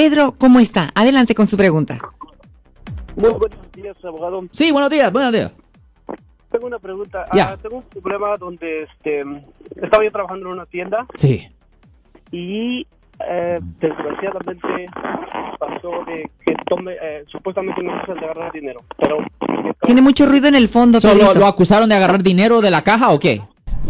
Pedro, ¿cómo está? Adelante con su pregunta. Muy buenos días, abogado. Sí, buenos días, buenos días. Tengo una pregunta. Ya. Ah, tengo un problema donde este, estaba yo trabajando en una tienda Sí. y eh, desgraciadamente pasó de que tome, eh, supuestamente me acusan de agarrar dinero, pero Tiene mucho ruido en el fondo. Solo lo acusaron de agarrar dinero de la caja o qué?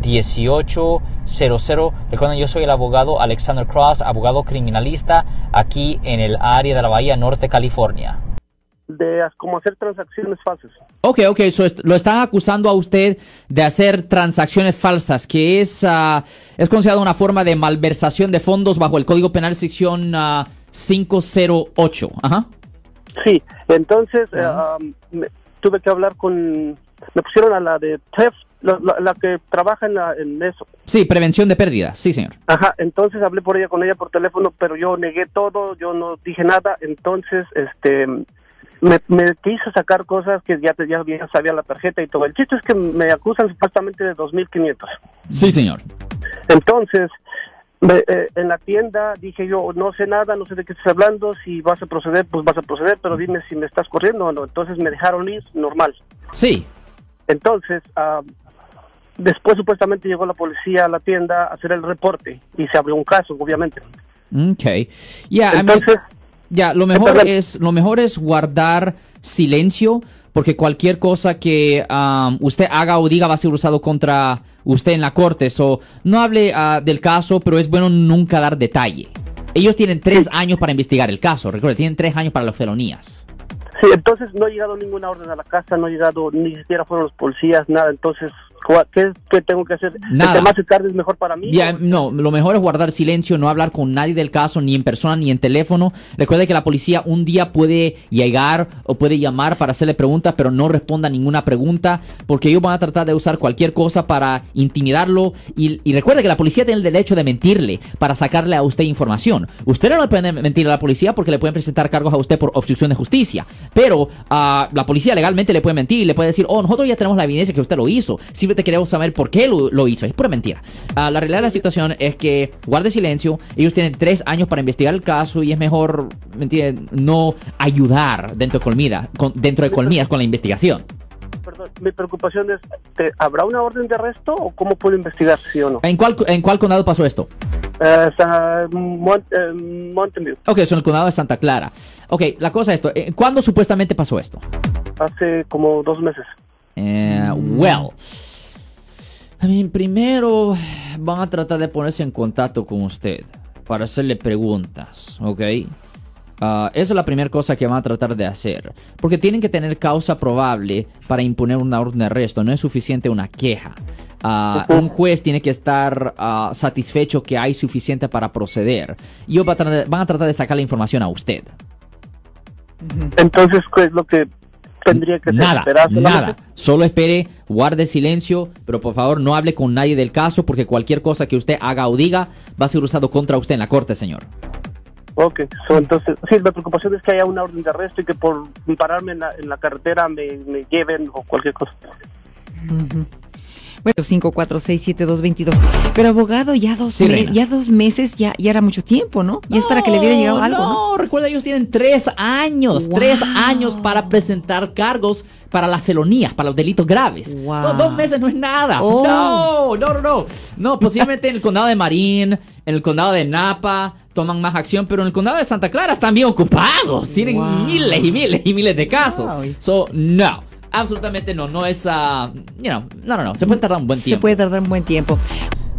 1-800-530-1800. Recuerden, yo soy el abogado Alexander Cross, abogado criminalista aquí en el área de la Bahía Norte, California. de como hacer transacciones falsas. Ok, ok, so est- lo están acusando a usted de hacer transacciones falsas, que es, ah, es considerada una forma de malversación de fondos bajo el Código Penal sección ah, 508. Ajá. Sí, entonces um, me- tuve que hablar con, me pusieron a la de TEF, la, la- la que trabaja en, la- en eso. Sí, prevención de pérdidas, sí, señor. Ajá, entonces hablé por ella con ella por teléfono, pero yo negué todo, yo no dije nada, entonces este me, me quiso sacar cosas que ya, te- ya, ya sabía la tarjeta y todo. El chiste es que me acusan supuestamente de 2.500. Sí, señor. Entonces, me- eh, en la tienda dije yo, no sé nada, no sé de qué estás hablando, si vas a proceder, pues vas a proceder, pero dime si me estás corriendo o no. Entonces me dejaron ir normal. Sí. Entonces, ah, después supuestamente llegó la policía a la tienda a hacer el reporte y se abrió un caso, obviamente. Ok. Ya, I mean, Entonces, Ya, lo mejor es lo mejor es guardar silencio porque cualquier cosa que am, usted haga o diga va a ser usado contra usted en la corte. So, no hable ah, del caso, pero es bueno nunca dar detalle. Ellos tienen tres años para investigar el caso. Recuerde, tienen tres años para las felonías. sí, entonces no ha llegado ninguna orden a la casa, no ha llegado, ni siquiera fueron los policías, nada. Entonces, ¿cuál- ¿qué, qué tengo que hacer? Nada. ¿Entre más tarde es mejor para mí? Ya, no, lo mejor es guardar silencio, no hablar con nadie del caso, ni en persona ni en teléfono. Recuerde que la policía un día puede llegar o puede llamar para hacerle preguntas, pero no responda ninguna pregunta, porque ellos van a tratar de usar cualquier cosa para intimidarlo. Y, y recuerde que la policía tiene el derecho de mentirle para sacarle a usted información. Usted no le puede mentir a la policía porque le pueden presentar cargos a usted por obstrucción de justicia. Pero ah, la policía legalmente le puede mentir y le puede decir, oh, nosotros ya tenemos la evidencia que usted lo hizo. Simplemente queremos saber por qué lo, lo hizo. Es pura mentira. Ah, la realidad de la situación es que guarde silencio. Ellos tienen tres años para investigar el caso y es mejor, ¿me entiende? No ayudar dentro de Colmida, con, dentro de Colmidas con la investigación. Perdón, mi preocupación es, ¿te- ¿habrá una orden de arresto o cómo puedo investigar, sí o no? ¿En cuál, ¿En cuál condado pasó esto? Está, Mont- Mountain View, Ok, eso en el condado de Santa Clara. Ok, la cosa es esto. eh, ¿Cuándo supuestamente pasó esto? hace como dos meses. Eh, well. I mean, primero van a tratar de ponerse en contacto con usted para hacerle preguntas, ¿ok? Ah, esa es la primera cosa que van a tratar de hacer. Porque tienen que tener causa probable para imponer una orden de arresto. No es suficiente una queja. Ah, un juez tiene que estar ah, satisfecho que hay suficiente para proceder. Y ellos van a tratar- van a tratar de sacar la información a usted. Entonces, ¿qué es lo que tendría que? Nada, ¿Esperar solamente? nada. Solo espere, guarde silencio, pero por favor no hable con nadie del caso porque cualquier cosa que usted haga o diga va a ser usado contra usted en la corte, señor. Ok, so, entonces, sí, la preocupación es que haya una orden de arresto y que por pararme en la, en la carretera me, me lleven o cualquier cosa. Bueno, 546722. Pero abogado, ya dos, Sí, me- ya dos meses ya, ya era mucho tiempo, ¿no? Y es para que le hubiera llegado algo, ¿no? No, recuerda, ellos tienen tres años, Wow. tres años para presentar cargos para las felonías, para los delitos graves. Wow. No, dos meses no es nada. Oh. No, no, no, no. No, posiblemente en el condado de Marín, en el condado de Napa, toman más acción, pero en el condado de Santa Clara están bien ocupados. Tienen Wow. miles y miles y miles de casos. So, no. Absolutamente no, no es, ah, you know, no, no, no, se puede tardar un buen Se tiempo. puede tardar un buen tiempo.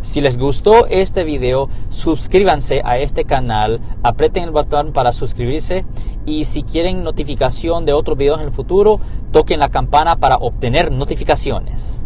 Si les gustó este video, suscríbanse a este canal, aprieten el botón para suscribirse y si quieren notificación de otros videos en el futuro, toquen la campana para obtener notificaciones.